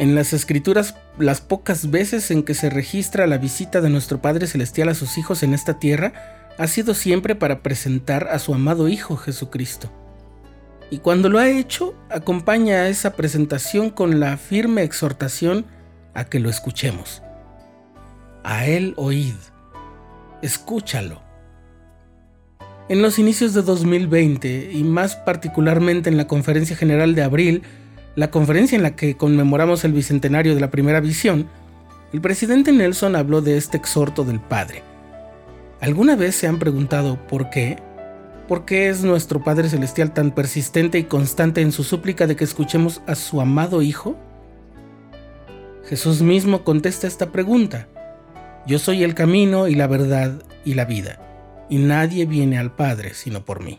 En las escrituras, las pocas veces en que se registra la visita de nuestro Padre Celestial a sus hijos en esta tierra, ha sido siempre para presentar a su amado Hijo Jesucristo. Y cuando lo ha hecho, acompaña a esa presentación con la firme exhortación a que lo escuchemos. A Él oíd, escúchalo. En los inicios de 2020 y más particularmente en la Conferencia General de abril, la conferencia en la que conmemoramos el bicentenario de la primera visión, el presidente Nelson habló de este exhorto del Padre. ¿Alguna vez se han preguntado por qué? ¿Por qué es nuestro Padre Celestial tan persistente y constante en su súplica de que escuchemos a su amado Hijo? Jesús mismo contesta esta pregunta. Yo soy el camino y la verdad y la vida, y nadie viene al Padre sino por mí.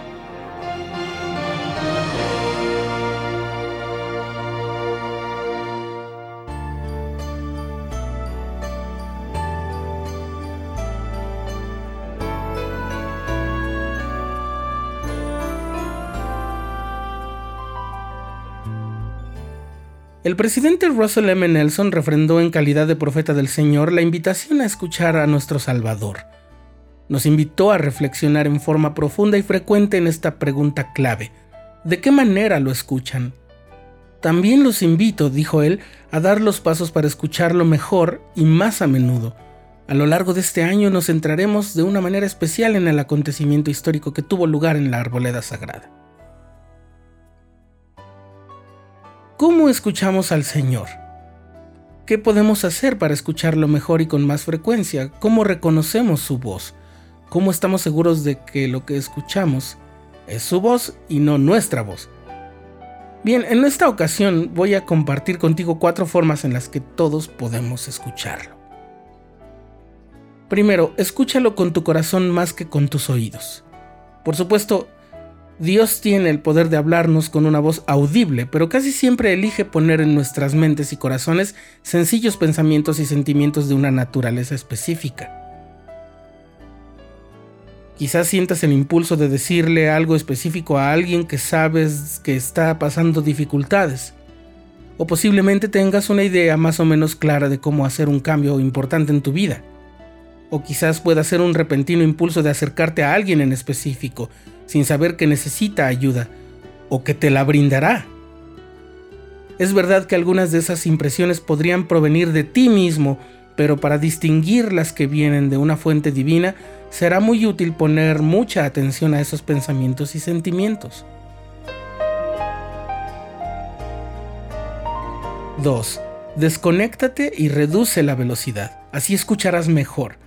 El presidente Russell M. Nelson refrendó en calidad de profeta del Señor la invitación a escuchar a nuestro Salvador. Nos invitó a reflexionar en forma profunda y frecuente en esta pregunta clave. ¿De qué manera lo escuchan? También los invito, dijo él, a dar los pasos para escucharlo mejor y más a menudo. A lo largo de este año nos centraremos de una manera especial en el acontecimiento histórico que tuvo lugar en la arboleda sagrada. ¿Cómo escuchamos al Señor? ¿Qué podemos hacer para escucharlo mejor y con más frecuencia? ¿Cómo reconocemos su voz? ¿Cómo estamos seguros de que lo que escuchamos es su voz y no nuestra voz? Bien, en esta ocasión voy a compartir contigo cuatro formas en las que todos podemos escucharlo. Primero, escúchalo con tu corazón más que con tus oídos. Por supuesto, Dios tiene el poder de hablarnos con una voz audible, pero casi siempre elige poner en nuestras mentes y corazones sencillos pensamientos y sentimientos de una naturaleza específica. Quizás sientas el impulso de decirle algo específico a alguien que sabes que está pasando dificultades. O posiblemente tengas una idea más o menos clara de cómo hacer un cambio importante en tu vida. O quizás pueda ser un repentino impulso de acercarte a alguien en específico, sin saber que necesita ayuda o que te la brindará. Es verdad que algunas de esas impresiones podrían provenir de ti mismo, pero para distinguir las que vienen de una fuente divina, será muy útil poner mucha atención a esos pensamientos y sentimientos. 2. Desconéctate y reduce la velocidad, así escucharás mejor.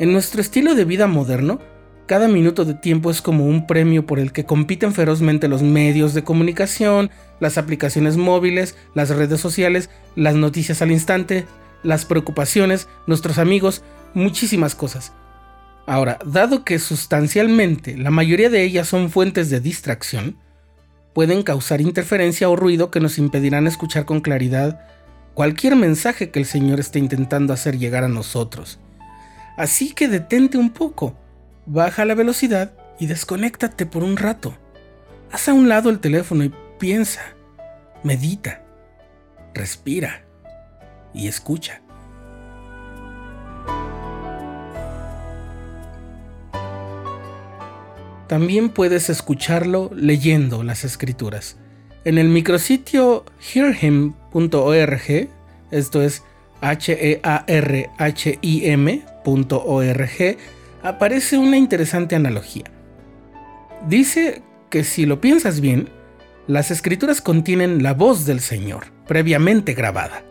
En nuestro estilo de vida moderno, cada minuto de tiempo es como un premio por el que compiten ferozmente los medios de comunicación, las aplicaciones móviles, las redes sociales, las noticias al instante, las preocupaciones, nuestros amigos, muchísimas cosas. Ahora, dado que sustancialmente la mayoría de ellas son fuentes de distracción, pueden causar interferencia o ruido que nos impedirán escuchar con claridad cualquier mensaje que el Señor esté intentando hacer llegar a nosotros. Así que detente un poco baja la velocidad y desconéctate por un rato. Haz a un lado el teléfono y piensa, medita, respira y escucha. También puedes escucharlo leyendo las escrituras. En el micrositio hearhim.org, esto es H-E-A-R-H-I-M.org, aparece una interesante analogía. Dice que si lo piensas bien, las escrituras contienen la voz del Señor, previamente grabada.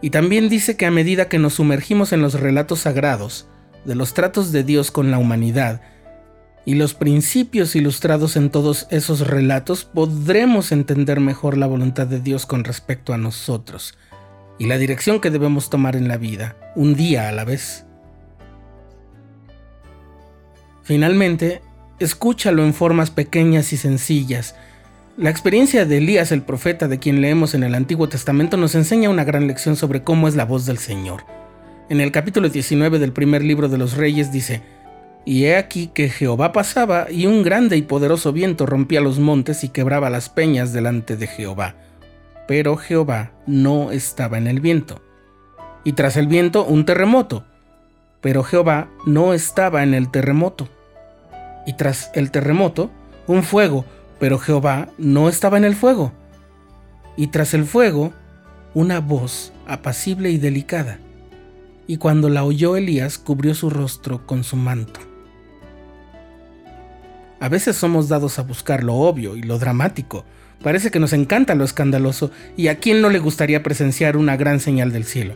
Y también dice que a medida que nos sumergimos en los relatos sagrados, de los tratos de Dios con la humanidad, y los principios ilustrados en todos esos relatos, podremos entender mejor la voluntad de Dios con respecto a nosotros, y la dirección que debemos tomar en la vida, un día a la vez. Finalmente, escúchalo en formas pequeñas y sencillas. La experiencia de Elías el profeta de quien leemos en el Antiguo Testamento nos enseña una gran lección sobre cómo es la voz del Señor. En el capítulo 19 del primer libro de los Reyes dice, Y he aquí que Jehová pasaba y un grande y poderoso viento rompía los montes y quebraba las peñas delante de Jehová. Pero Jehová no estaba en el viento. Y tras el viento un terremoto. Pero Jehová no estaba en el terremoto. Y tras el terremoto un fuego pero Jehová no estaba en el fuego. Y tras el fuego, una voz apacible y delicada. Y cuando la oyó Elías, cubrió su rostro con su manto. A veces somos dados a buscar lo obvio y lo dramático. Parece que nos encanta lo escandaloso y a quién no le gustaría presenciar una gran señal del cielo.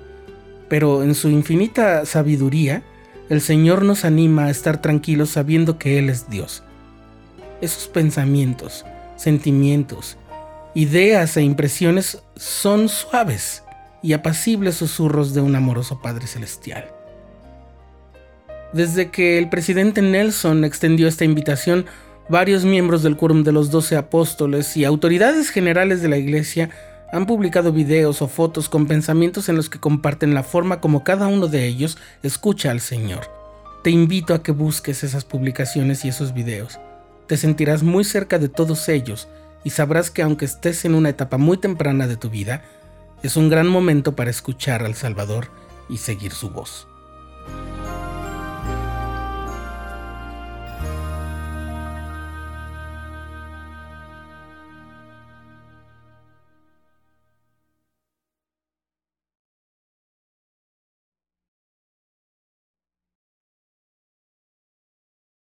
Pero en su infinita sabiduría, el Señor nos anima a estar tranquilos sabiendo que Él es Dios esos pensamientos, sentimientos, ideas e impresiones son suaves y apacibles susurros de un amoroso Padre Celestial. Desde que el presidente Nelson extendió esta invitación, varios miembros del Quórum de los Doce Apóstoles y autoridades generales de la Iglesia han publicado videos o fotos con pensamientos en los que comparten la forma como cada uno de ellos escucha al Señor. Te invito a que busques esas publicaciones y esos videos te sentirás muy cerca de todos ellos y sabrás que aunque estés en una etapa muy temprana de tu vida, es un gran momento para escuchar al Salvador y seguir su voz.